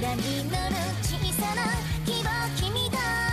揺らぎ小さな希望君だ